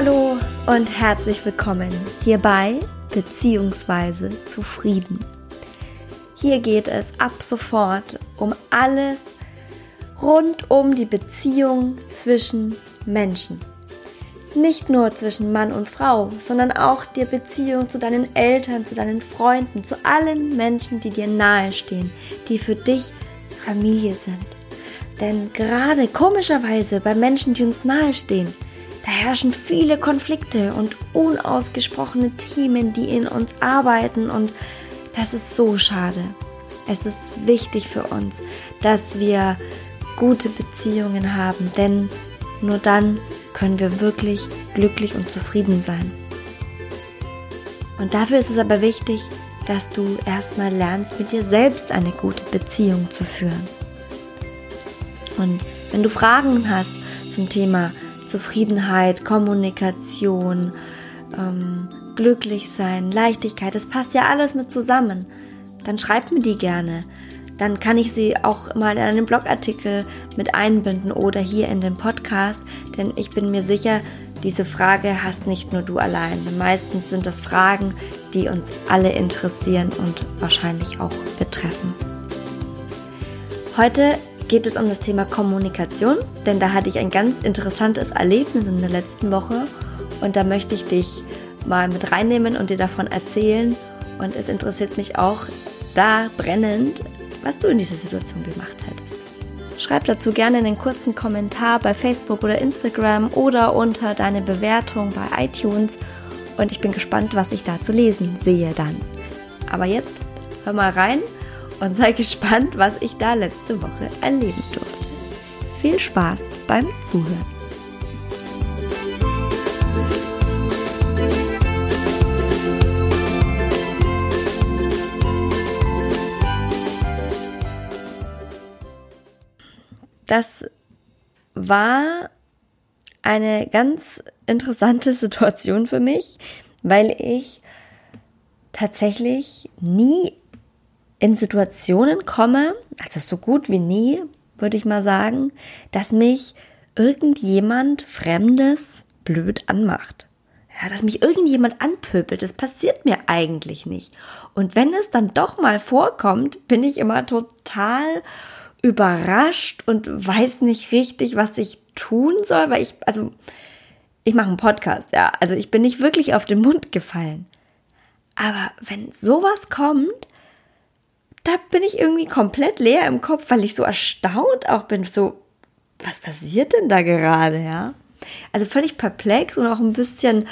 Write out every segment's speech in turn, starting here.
Hallo und herzlich willkommen hierbei beziehungsweise zufrieden. Hier geht es ab sofort um alles rund um die Beziehung zwischen Menschen. Nicht nur zwischen Mann und Frau, sondern auch die Beziehung zu deinen Eltern, zu deinen Freunden, zu allen Menschen, die dir nahestehen, die für dich Familie sind. Denn gerade komischerweise bei Menschen, die uns nahestehen, da herrschen viele Konflikte und unausgesprochene Themen, die in uns arbeiten und das ist so schade. Es ist wichtig für uns, dass wir gute Beziehungen haben, denn nur dann können wir wirklich glücklich und zufrieden sein. Und dafür ist es aber wichtig, dass du erstmal lernst, mit dir selbst eine gute Beziehung zu führen. Und wenn du Fragen hast zum Thema Zufriedenheit, Kommunikation, ähm, glücklich sein, Leichtigkeit, das passt ja alles mit zusammen. Dann schreib mir die gerne. Dann kann ich sie auch mal in einen Blogartikel mit einbinden oder hier in den Podcast, denn ich bin mir sicher, diese Frage hast nicht nur du allein. Meistens sind das Fragen, die uns alle interessieren und wahrscheinlich auch betreffen. Heute geht es um das Thema Kommunikation, denn da hatte ich ein ganz interessantes Erlebnis in der letzten Woche und da möchte ich dich mal mit reinnehmen und dir davon erzählen und es interessiert mich auch da brennend, was du in dieser Situation gemacht hättest. Schreib dazu gerne einen kurzen Kommentar bei Facebook oder Instagram oder unter deine Bewertung bei iTunes und ich bin gespannt, was ich da zu lesen sehe dann. Aber jetzt hör mal rein und sei gespannt, was ich da letzte Woche erleben durfte. Viel Spaß beim Zuhören. Das war eine ganz interessante Situation für mich, weil ich tatsächlich nie in Situationen komme, also so gut wie nie, würde ich mal sagen, dass mich irgendjemand Fremdes blöd anmacht. Ja, dass mich irgendjemand anpöbelt, das passiert mir eigentlich nicht. Und wenn es dann doch mal vorkommt, bin ich immer total überrascht und weiß nicht richtig, was ich tun soll, weil ich, also, ich mache einen Podcast, ja, also ich bin nicht wirklich auf den Mund gefallen. Aber wenn sowas kommt, da bin ich irgendwie komplett leer im Kopf, weil ich so erstaunt auch bin. So, was passiert denn da gerade, ja? Also völlig perplex und auch ein bisschen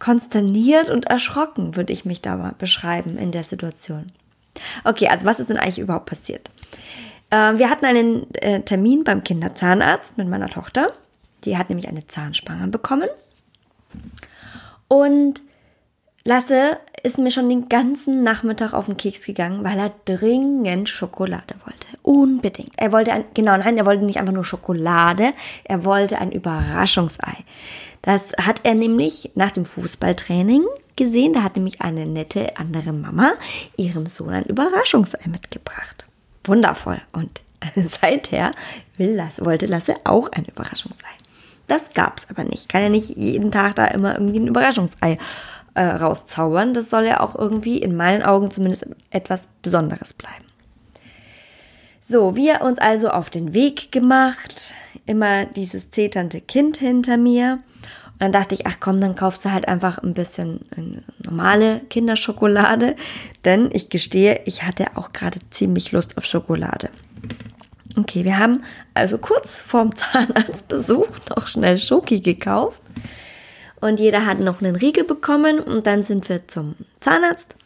konsterniert und erschrocken, würde ich mich da mal beschreiben in der Situation. Okay, also was ist denn eigentlich überhaupt passiert? Äh, wir hatten einen äh, Termin beim Kinderzahnarzt mit meiner Tochter. Die hat nämlich eine Zahnspange bekommen. Und Lasse ist mir schon den ganzen Nachmittag auf den Keks gegangen, weil er dringend Schokolade wollte. Unbedingt. Er wollte ein, genau, nein, er wollte nicht einfach nur Schokolade, er wollte ein Überraschungsei. Das hat er nämlich nach dem Fußballtraining gesehen. Da hat nämlich eine nette andere Mama ihrem Sohn ein Überraschungsei mitgebracht. Wundervoll. Und seither will Lasse, wollte Lasse auch ein Überraschungsei. Das gab's aber nicht. Kann ja nicht jeden Tag da immer irgendwie ein Überraschungsei äh, rauszaubern. Das soll ja auch irgendwie in meinen Augen zumindest etwas Besonderes bleiben. So, wir uns also auf den Weg gemacht, immer dieses zeternde Kind hinter mir. Und dann dachte ich, ach komm, dann kaufst du halt einfach ein bisschen normale Kinderschokolade. Denn ich gestehe, ich hatte auch gerade ziemlich Lust auf Schokolade. Okay, wir haben also kurz vorm Zahnarztbesuch noch schnell Schoki gekauft und jeder hat noch einen Riegel bekommen und dann sind wir zum Zahnarzt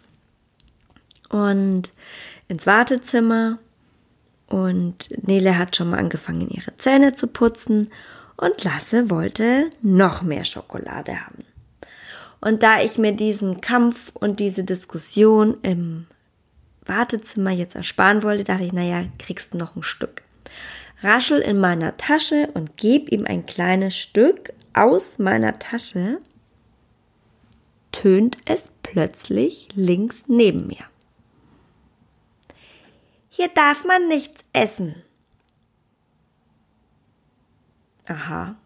und ins Wartezimmer und Nele hat schon mal angefangen, ihre Zähne zu putzen und Lasse wollte noch mehr Schokolade haben. Und da ich mir diesen Kampf und diese Diskussion im Wartezimmer jetzt ersparen wollte, dachte ich, naja, kriegst noch ein Stück. Raschel in meiner Tasche und geb ihm ein kleines Stück, aus meiner Tasche tönt es plötzlich links neben mir. Hier darf man nichts essen. Aha.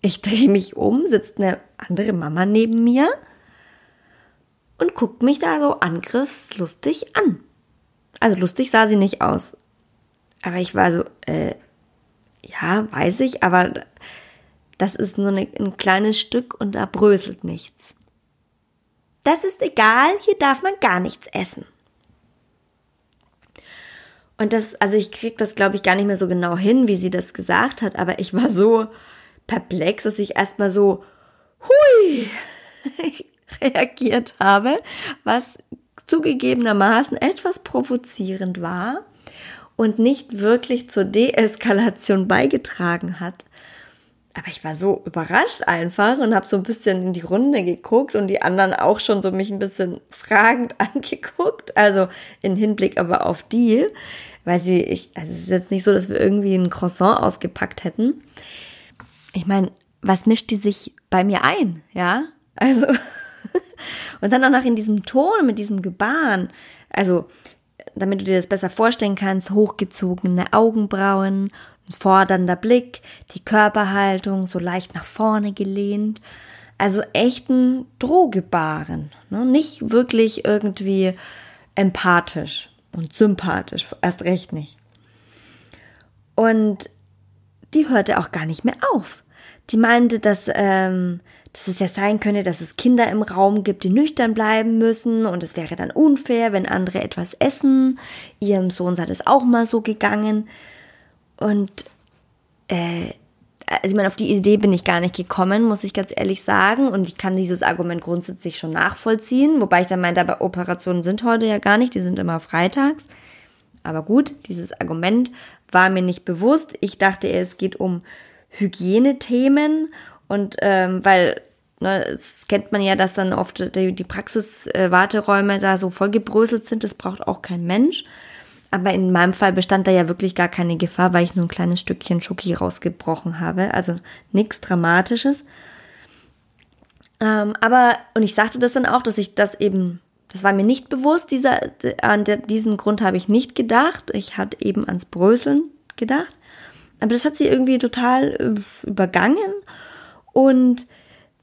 Ich drehe mich um, sitzt eine andere Mama neben mir und guckt mich da so angriffslustig an. Also lustig sah sie nicht aus. Aber ich war so, äh, ja, weiß ich, aber das ist nur ein kleines Stück und da bröselt nichts. Das ist egal, hier darf man gar nichts essen. Und das, also ich krieg das, glaube ich, gar nicht mehr so genau hin, wie sie das gesagt hat, aber ich war so perplex, dass ich erstmal so, hui, reagiert habe, was zugegebenermaßen etwas provozierend war und nicht wirklich zur Deeskalation beigetragen hat. Aber ich war so überrascht einfach und habe so ein bisschen in die Runde geguckt und die anderen auch schon so mich ein bisschen fragend angeguckt. Also in Hinblick aber auf die, weil sie, ich, also es ist jetzt nicht so, dass wir irgendwie ein Croissant ausgepackt hätten. Ich meine, was mischt die sich bei mir ein, ja? Also und dann auch noch in diesem Ton mit diesem Gebaren. Also damit du dir das besser vorstellen kannst, hochgezogene Augenbrauen, ein fordernder Blick, die Körperhaltung so leicht nach vorne gelehnt. Also echten Drohgebaren. Ne? Nicht wirklich irgendwie empathisch und sympathisch, erst recht nicht. Und die hörte auch gar nicht mehr auf. Die meinte, dass, ähm, dass es ja sein könnte, dass es Kinder im Raum gibt, die nüchtern bleiben müssen und es wäre dann unfair, wenn andere etwas essen. Ihrem Sohn sei das auch mal so gegangen. Und äh, also ich meine, auf die Idee bin ich gar nicht gekommen, muss ich ganz ehrlich sagen. Und ich kann dieses Argument grundsätzlich schon nachvollziehen, wobei ich dann meinte, aber Operationen sind heute ja gar nicht, die sind immer freitags. Aber gut, dieses Argument war mir nicht bewusst. Ich dachte, es geht um Hygienethemen und ähm, weil ne, es kennt man ja, dass dann oft die, die Praxiswarteräume äh, da so vollgebröselt sind. Das braucht auch kein Mensch. Aber in meinem Fall bestand da ja wirklich gar keine Gefahr, weil ich nur ein kleines Stückchen Schoki rausgebrochen habe. Also nichts Dramatisches. Ähm, aber, und ich sagte das dann auch, dass ich das eben, das war mir nicht bewusst, dieser, an diesen Grund habe ich nicht gedacht. Ich hatte eben ans Bröseln gedacht. Aber das hat sie irgendwie total äh, übergangen und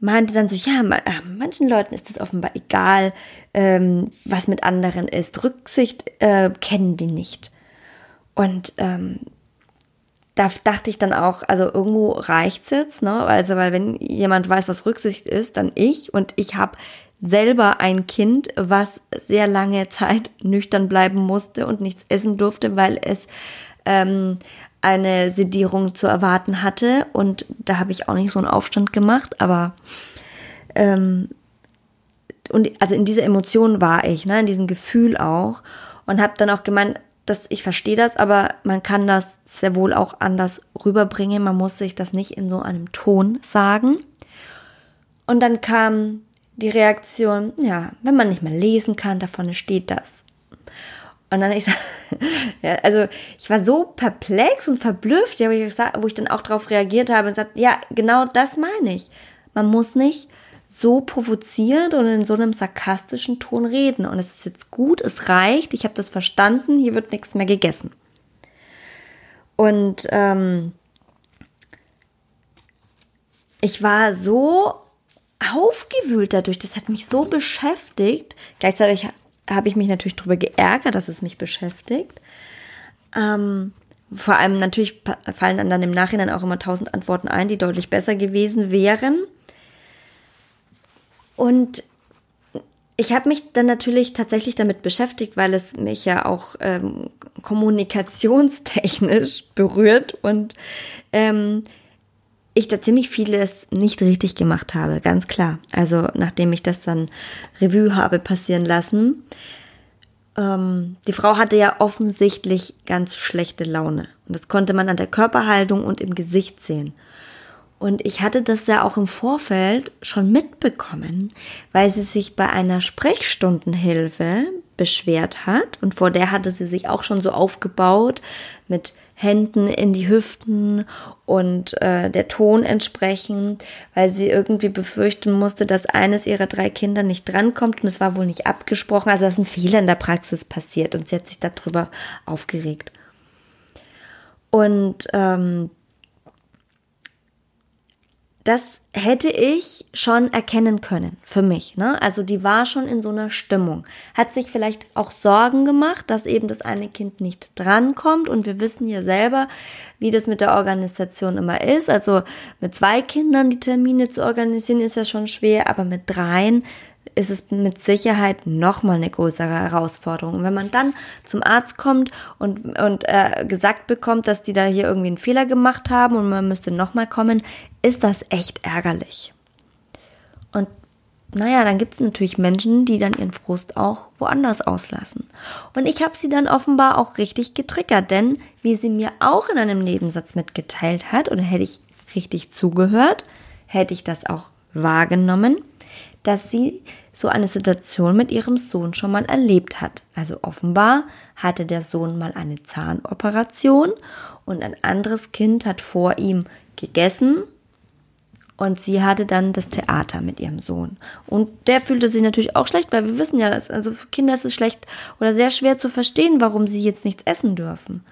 meinte dann so, ja, äh, manchen Leuten ist es offenbar egal, ähm, was mit anderen ist. Rücksicht äh, kennen die nicht. Und ähm, da dachte ich dann auch, also irgendwo reicht's jetzt, ne? Also, weil wenn jemand weiß, was Rücksicht ist, dann ich und ich habe selber ein Kind, was sehr lange Zeit nüchtern bleiben musste und nichts essen durfte, weil es ähm, eine Sedierung zu erwarten hatte. Und da habe ich auch nicht so einen Aufstand gemacht, aber ähm, und also in dieser Emotion war ich, ne, in diesem Gefühl auch und habe dann auch gemeint, dass ich verstehe das, aber man kann das sehr wohl auch anders rüberbringen. Man muss sich das nicht in so einem Ton sagen. Und dann kam die Reaktion, ja, wenn man nicht mehr lesen kann, davon steht das. Und dann ich ja, also ich war so perplex und verblüfft, ja, wo, ich wo ich dann auch darauf reagiert habe und gesagt, ja, genau das meine ich. Man muss nicht so provoziert und in so einem sarkastischen Ton reden. Und es ist jetzt gut, es reicht, ich habe das verstanden, hier wird nichts mehr gegessen. Und ähm, ich war so aufgewühlt dadurch, das hat mich so beschäftigt. Gleichzeitig habe ich mich natürlich darüber geärgert, dass es mich beschäftigt. Ähm, vor allem natürlich fallen dann im Nachhinein auch immer tausend Antworten ein, die deutlich besser gewesen wären. Und ich habe mich dann natürlich tatsächlich damit beschäftigt, weil es mich ja auch ähm, kommunikationstechnisch berührt und ähm, ich da ziemlich vieles nicht richtig gemacht habe, ganz klar. Also nachdem ich das dann Revue habe passieren lassen. Ähm, die Frau hatte ja offensichtlich ganz schlechte Laune. Und das konnte man an der Körperhaltung und im Gesicht sehen. Und ich hatte das ja auch im Vorfeld schon mitbekommen, weil sie sich bei einer Sprechstundenhilfe beschwert hat. Und vor der hatte sie sich auch schon so aufgebaut mit Händen in die Hüften und äh, der Ton entsprechend, weil sie irgendwie befürchten musste, dass eines ihrer drei Kinder nicht drankommt und es war wohl nicht abgesprochen. Also dass ein Fehler in der Praxis passiert und sie hat sich darüber aufgeregt. Und ähm, das hätte ich schon erkennen können für mich. Ne? Also die war schon in so einer Stimmung. Hat sich vielleicht auch Sorgen gemacht, dass eben das eine Kind nicht drankommt. Und wir wissen ja selber, wie das mit der Organisation immer ist. Also mit zwei Kindern die Termine zu organisieren ist ja schon schwer, aber mit dreien ist es mit Sicherheit nochmal eine größere Herausforderung. Und wenn man dann zum Arzt kommt und, und äh, gesagt bekommt, dass die da hier irgendwie einen Fehler gemacht haben und man müsste nochmal kommen, ist das echt ärgerlich. Und naja, dann gibt es natürlich Menschen, die dann ihren Frust auch woanders auslassen. Und ich habe sie dann offenbar auch richtig getriggert, denn wie sie mir auch in einem Nebensatz mitgeteilt hat, oder hätte ich richtig zugehört, hätte ich das auch wahrgenommen, dass sie so eine Situation mit ihrem Sohn schon mal erlebt hat. Also offenbar hatte der Sohn mal eine Zahnoperation und ein anderes Kind hat vor ihm gegessen und sie hatte dann das Theater mit ihrem Sohn. Und der fühlte sich natürlich auch schlecht, weil wir wissen ja, also für Kinder ist es schlecht oder sehr schwer zu verstehen, warum sie jetzt nichts essen dürfen.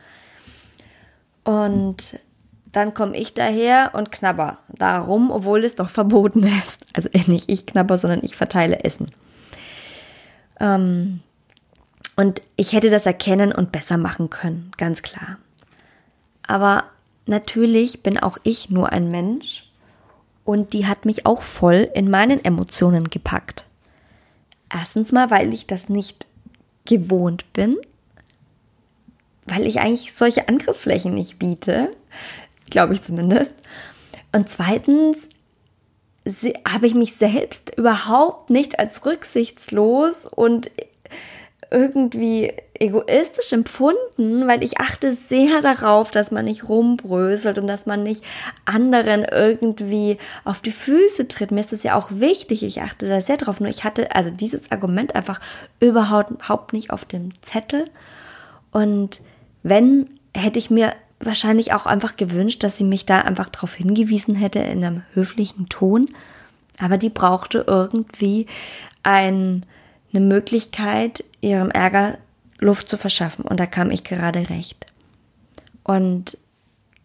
Und dann komme ich daher und knabber darum, obwohl es doch verboten ist. Also nicht ich knabber, sondern ich verteile Essen. Ähm, und ich hätte das erkennen und besser machen können, ganz klar. Aber natürlich bin auch ich nur ein Mensch und die hat mich auch voll in meinen Emotionen gepackt. Erstens mal, weil ich das nicht gewohnt bin, weil ich eigentlich solche Angriffsflächen nicht biete glaube ich zumindest. Und zweitens habe ich mich selbst überhaupt nicht als rücksichtslos und irgendwie egoistisch empfunden, weil ich achte sehr darauf, dass man nicht rumbröselt und dass man nicht anderen irgendwie auf die Füße tritt. Mir ist das ja auch wichtig. Ich achte da sehr drauf. Nur ich hatte also dieses Argument einfach überhaupt nicht auf dem Zettel. Und wenn hätte ich mir wahrscheinlich auch einfach gewünscht, dass sie mich da einfach darauf hingewiesen hätte in einem höflichen Ton. Aber die brauchte irgendwie ein, eine Möglichkeit, ihrem Ärger Luft zu verschaffen. Und da kam ich gerade recht. Und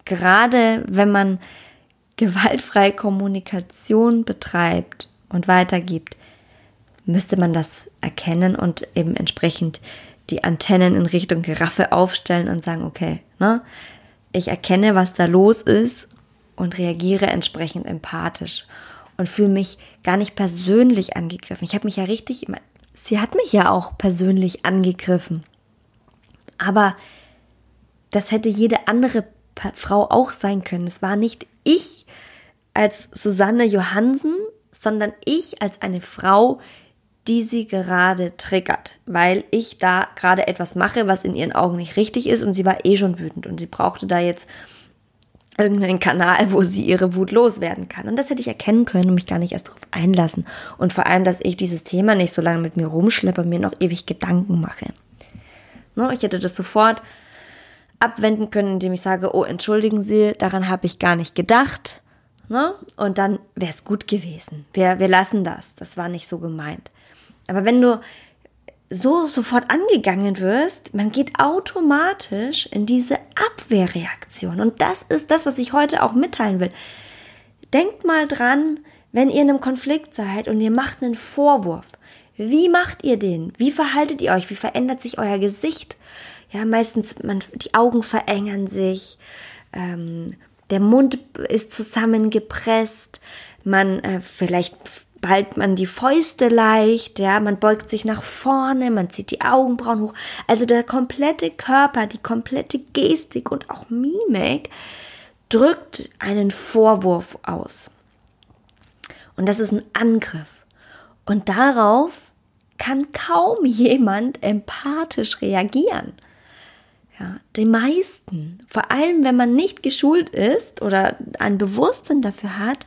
gerade wenn man gewaltfreie Kommunikation betreibt und weitergibt, müsste man das erkennen und eben entsprechend die Antennen in Richtung Giraffe aufstellen und sagen, okay, ne, ich erkenne, was da los ist und reagiere entsprechend empathisch und fühle mich gar nicht persönlich angegriffen. Ich habe mich ja richtig, sie hat mich ja auch persönlich angegriffen. Aber das hätte jede andere Frau auch sein können. Es war nicht ich als Susanne Johansen, sondern ich als eine Frau, die sie gerade triggert, weil ich da gerade etwas mache, was in ihren Augen nicht richtig ist und sie war eh schon wütend und sie brauchte da jetzt irgendeinen Kanal, wo sie ihre Wut loswerden kann. Und das hätte ich erkennen können und mich gar nicht erst darauf einlassen. Und vor allem, dass ich dieses Thema nicht so lange mit mir rumschleppe und mir noch ewig Gedanken mache. Ne, ich hätte das sofort abwenden können, indem ich sage, oh, entschuldigen Sie, daran habe ich gar nicht gedacht. Ne? Und dann wäre es gut gewesen. Wir, wir lassen das. Das war nicht so gemeint. Aber wenn du so sofort angegangen wirst, man geht automatisch in diese Abwehrreaktion. Und das ist das, was ich heute auch mitteilen will. Denkt mal dran, wenn ihr in einem Konflikt seid und ihr macht einen Vorwurf. Wie macht ihr den? Wie verhaltet ihr euch? Wie verändert sich euer Gesicht? Ja, meistens, man, die Augen verengern sich, ähm, der Mund ist zusammengepresst, man äh, vielleicht ballt man die Fäuste leicht, ja, man beugt sich nach vorne, man zieht die Augenbrauen hoch. Also der komplette Körper, die komplette Gestik und auch Mimik drückt einen Vorwurf aus. Und das ist ein Angriff. Und darauf kann kaum jemand empathisch reagieren. Ja, die meisten, vor allem wenn man nicht geschult ist oder ein Bewusstsein dafür hat,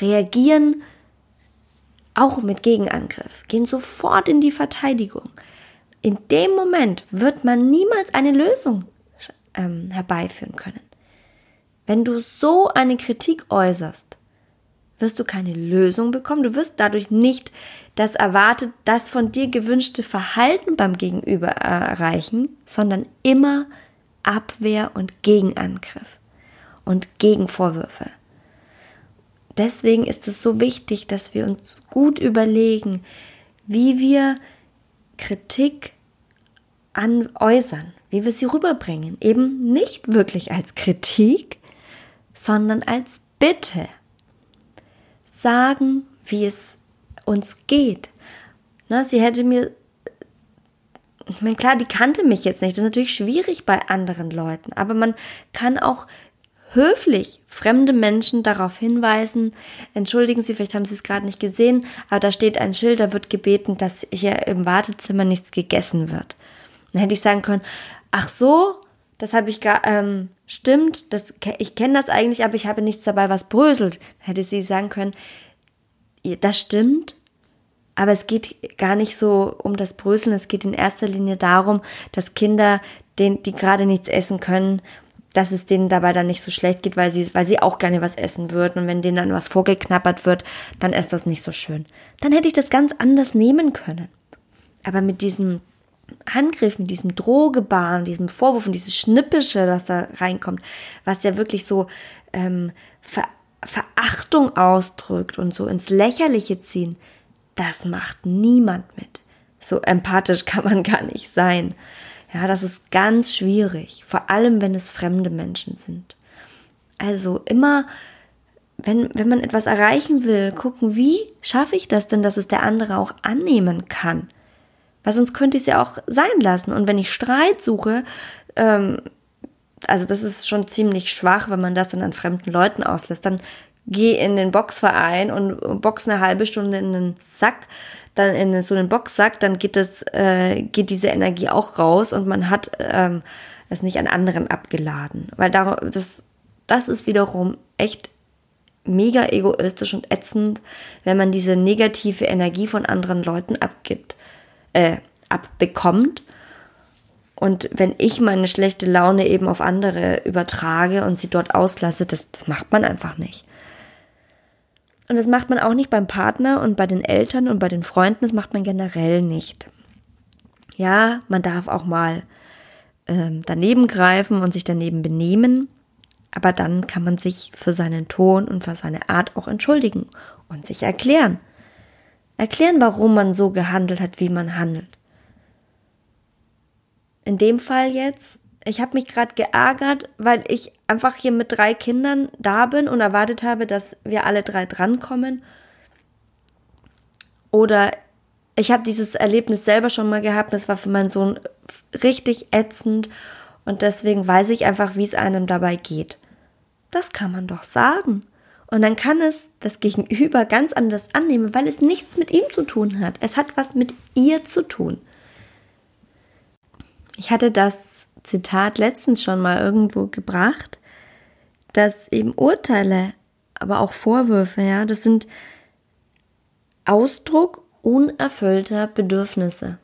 reagieren auch mit Gegenangriff, gehen sofort in die Verteidigung. In dem Moment wird man niemals eine Lösung ähm, herbeiführen können. Wenn du so eine Kritik äußerst, wirst du keine Lösung bekommen. Du wirst dadurch nicht das erwartet, das von dir gewünschte Verhalten beim Gegenüber erreichen, sondern immer Abwehr und Gegenangriff und Gegenvorwürfe. Deswegen ist es so wichtig, dass wir uns gut überlegen, wie wir Kritik an äußern, wie wir sie rüberbringen. Eben nicht wirklich als Kritik, sondern als Bitte. Sagen, wie es uns geht. Na, sie hätte mir, ich meine, klar, die kannte mich jetzt nicht. Das ist natürlich schwierig bei anderen Leuten, aber man kann auch höflich fremde Menschen darauf hinweisen, entschuldigen Sie, vielleicht haben Sie es gerade nicht gesehen, aber da steht ein Schild, da wird gebeten, dass hier im Wartezimmer nichts gegessen wird. Dann hätte ich sagen können, ach so, das habe ich gar, ähm, stimmt, das, ich kenne das eigentlich, aber ich habe nichts dabei, was bröselt. Dann hätte sie sagen können, das stimmt, aber es geht gar nicht so um das Bröseln, es geht in erster Linie darum, dass Kinder, den, die gerade nichts essen können, dass es denen dabei dann nicht so schlecht geht, weil sie, weil sie auch gerne was essen würden. Und wenn denen dann was vorgeknappert wird, dann ist das nicht so schön. Dann hätte ich das ganz anders nehmen können. Aber mit diesem Handgriff, mit diesem Drohgebaren, diesem Vorwurf und dieses Schnippische, was da reinkommt, was ja wirklich so ähm, Ver Verachtung ausdrückt und so ins Lächerliche ziehen, das macht niemand mit. So empathisch kann man gar nicht sein. Ja, das ist ganz schwierig, vor allem wenn es fremde Menschen sind. Also immer, wenn, wenn man etwas erreichen will, gucken, wie schaffe ich das denn, dass es der andere auch annehmen kann? Weil sonst könnte ich es ja auch sein lassen. Und wenn ich Streit suche, ähm, also das ist schon ziemlich schwach, wenn man das dann an fremden Leuten auslässt, dann geh in den Boxverein und box eine halbe Stunde in den Sack, dann in so einen Boxsack, dann geht das, äh, geht diese Energie auch raus und man hat ähm, es nicht an anderen abgeladen. Weil da, das, das ist wiederum echt mega egoistisch und ätzend, wenn man diese negative Energie von anderen Leuten abgibt, äh, abbekommt. Und wenn ich meine schlechte Laune eben auf andere übertrage und sie dort auslasse, das, das macht man einfach nicht. Und das macht man auch nicht beim Partner und bei den Eltern und bei den Freunden, das macht man generell nicht. Ja, man darf auch mal ähm, daneben greifen und sich daneben benehmen, aber dann kann man sich für seinen Ton und für seine Art auch entschuldigen und sich erklären. Erklären, warum man so gehandelt hat, wie man handelt. In dem Fall jetzt ich habe mich gerade geärgert, weil ich einfach hier mit drei Kindern da bin und erwartet habe, dass wir alle drei drankommen. Oder ich habe dieses Erlebnis selber schon mal gehabt, das war für meinen Sohn richtig ätzend und deswegen weiß ich einfach, wie es einem dabei geht. Das kann man doch sagen. Und dann kann es das Gegenüber ganz anders annehmen, weil es nichts mit ihm zu tun hat. Es hat was mit ihr zu tun. Ich hatte das Zitat letztens schon mal irgendwo gebracht, dass eben Urteile, aber auch Vorwürfe, ja, das sind Ausdruck unerfüllter Bedürfnisse.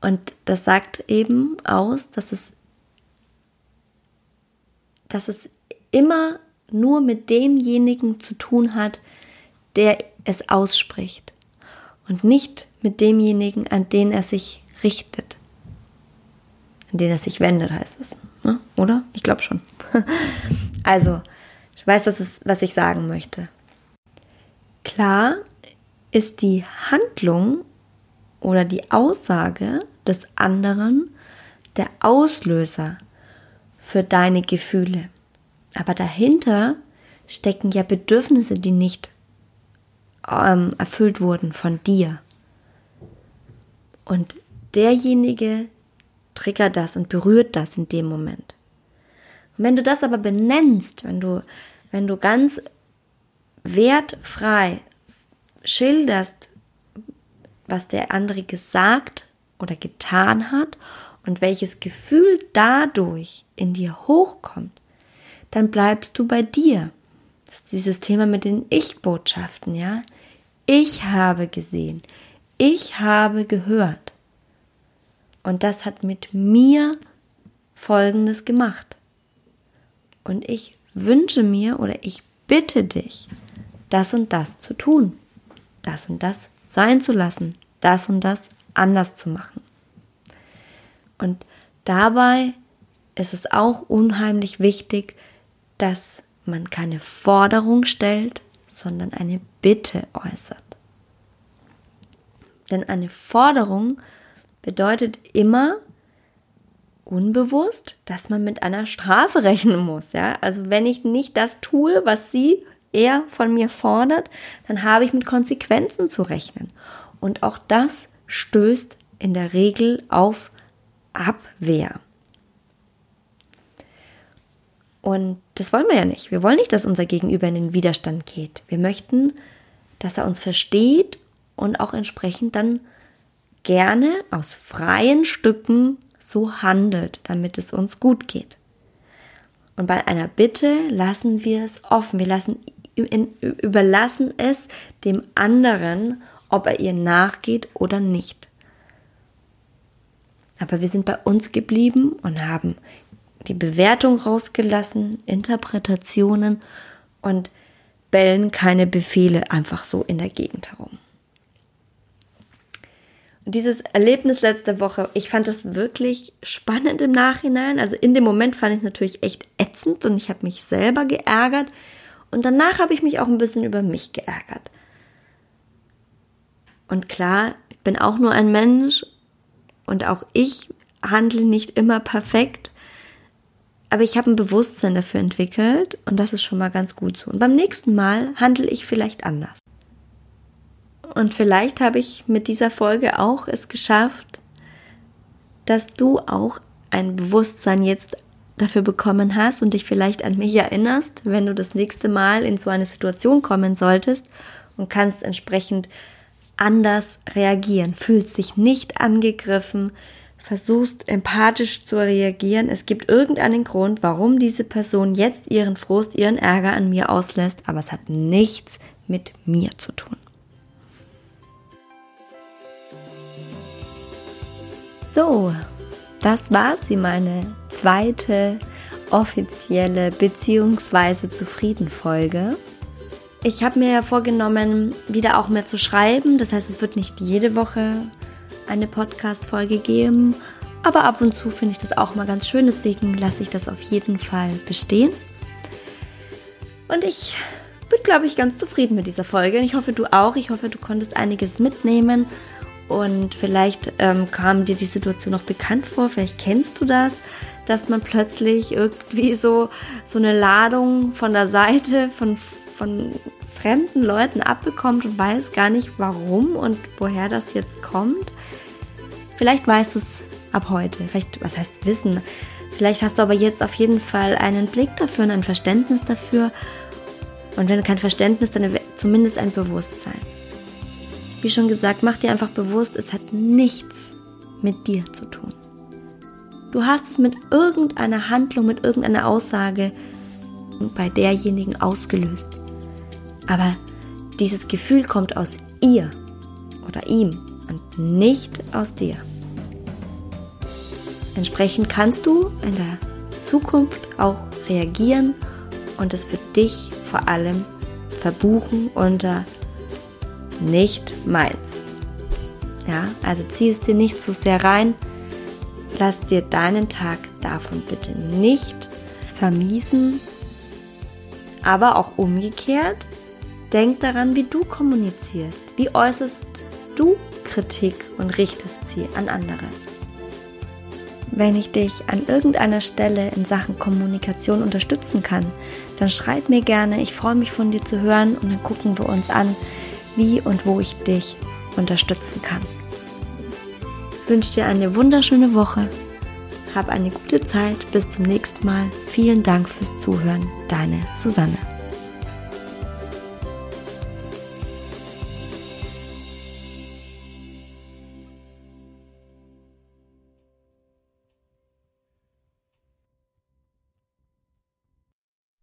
Und das sagt eben aus, dass es, dass es immer nur mit demjenigen zu tun hat, der es ausspricht und nicht mit demjenigen, an den er sich richtet an den er sich wendet, heißt es. Ne? Oder? Ich glaube schon. also, ich weiß, was, es, was ich sagen möchte. Klar ist die Handlung oder die Aussage des anderen der Auslöser für deine Gefühle. Aber dahinter stecken ja Bedürfnisse, die nicht ähm, erfüllt wurden von dir. Und derjenige, triggert das und berührt das in dem Moment. Und wenn du das aber benennst, wenn du, wenn du ganz wertfrei schilderst, was der andere gesagt oder getan hat und welches Gefühl dadurch in dir hochkommt, dann bleibst du bei dir. Das ist dieses Thema mit den Ich-Botschaften, ja. Ich habe gesehen. Ich habe gehört. Und das hat mit mir Folgendes gemacht. Und ich wünsche mir oder ich bitte dich, das und das zu tun, das und das sein zu lassen, das und das anders zu machen. Und dabei ist es auch unheimlich wichtig, dass man keine Forderung stellt, sondern eine Bitte äußert. Denn eine Forderung bedeutet immer unbewusst, dass man mit einer Strafe rechnen muss. Ja? Also wenn ich nicht das tue, was sie, er von mir fordert, dann habe ich mit Konsequenzen zu rechnen. Und auch das stößt in der Regel auf Abwehr. Und das wollen wir ja nicht. Wir wollen nicht, dass unser Gegenüber in den Widerstand geht. Wir möchten, dass er uns versteht und auch entsprechend dann gerne aus freien Stücken so handelt, damit es uns gut geht. Und bei einer Bitte lassen wir es offen. Wir lassen, überlassen es dem anderen, ob er ihr nachgeht oder nicht. Aber wir sind bei uns geblieben und haben die Bewertung rausgelassen, Interpretationen und bellen keine Befehle einfach so in der Gegend herum. Dieses Erlebnis letzte Woche, ich fand das wirklich spannend im Nachhinein. Also in dem Moment fand ich es natürlich echt ätzend und ich habe mich selber geärgert. Und danach habe ich mich auch ein bisschen über mich geärgert. Und klar, ich bin auch nur ein Mensch und auch ich handle nicht immer perfekt. Aber ich habe ein Bewusstsein dafür entwickelt und das ist schon mal ganz gut so. Und beim nächsten Mal handle ich vielleicht anders. Und vielleicht habe ich mit dieser Folge auch es geschafft, dass du auch ein Bewusstsein jetzt dafür bekommen hast und dich vielleicht an mich erinnerst, wenn du das nächste Mal in so eine Situation kommen solltest und kannst entsprechend anders reagieren, fühlst dich nicht angegriffen, versuchst empathisch zu reagieren. Es gibt irgendeinen Grund, warum diese Person jetzt ihren Frust, ihren Ärger an mir auslässt, aber es hat nichts mit mir zu tun. So, das war sie, meine zweite offizielle beziehungsweise zufrieden Folge. Ich habe mir ja vorgenommen, wieder auch mehr zu schreiben. Das heißt, es wird nicht jede Woche eine Podcast-Folge geben. Aber ab und zu finde ich das auch mal ganz schön, deswegen lasse ich das auf jeden Fall bestehen. Und ich bin, glaube ich, ganz zufrieden mit dieser Folge. Und ich hoffe, du auch. Ich hoffe, du konntest einiges mitnehmen. Und vielleicht ähm, kam dir die Situation noch bekannt vor. Vielleicht kennst du das, dass man plötzlich irgendwie so, so eine Ladung von der Seite von, von fremden Leuten abbekommt und weiß gar nicht warum und woher das jetzt kommt. Vielleicht weißt du es ab heute. Vielleicht, was heißt wissen? Vielleicht hast du aber jetzt auf jeden Fall einen Blick dafür und ein Verständnis dafür. Und wenn kein Verständnis, dann zumindest ein Bewusstsein. Wie schon gesagt, mach dir einfach bewusst, es hat nichts mit dir zu tun. Du hast es mit irgendeiner Handlung, mit irgendeiner Aussage bei derjenigen ausgelöst. Aber dieses Gefühl kommt aus ihr oder ihm und nicht aus dir. Entsprechend kannst du in der Zukunft auch reagieren und es für dich vor allem verbuchen unter nicht meins. Ja, also zieh es dir nicht zu sehr rein. Lass dir deinen Tag davon bitte nicht vermiesen. Aber auch umgekehrt, denk daran, wie du kommunizierst. Wie äußerst du Kritik und richtest sie an andere. Wenn ich dich an irgendeiner Stelle in Sachen Kommunikation unterstützen kann, dann schreib mir gerne. Ich freue mich von dir zu hören und dann gucken wir uns an, wie und wo ich dich unterstützen kann. Ich wünsche dir eine wunderschöne Woche. Hab eine gute Zeit. Bis zum nächsten Mal. Vielen Dank fürs Zuhören. Deine Susanne.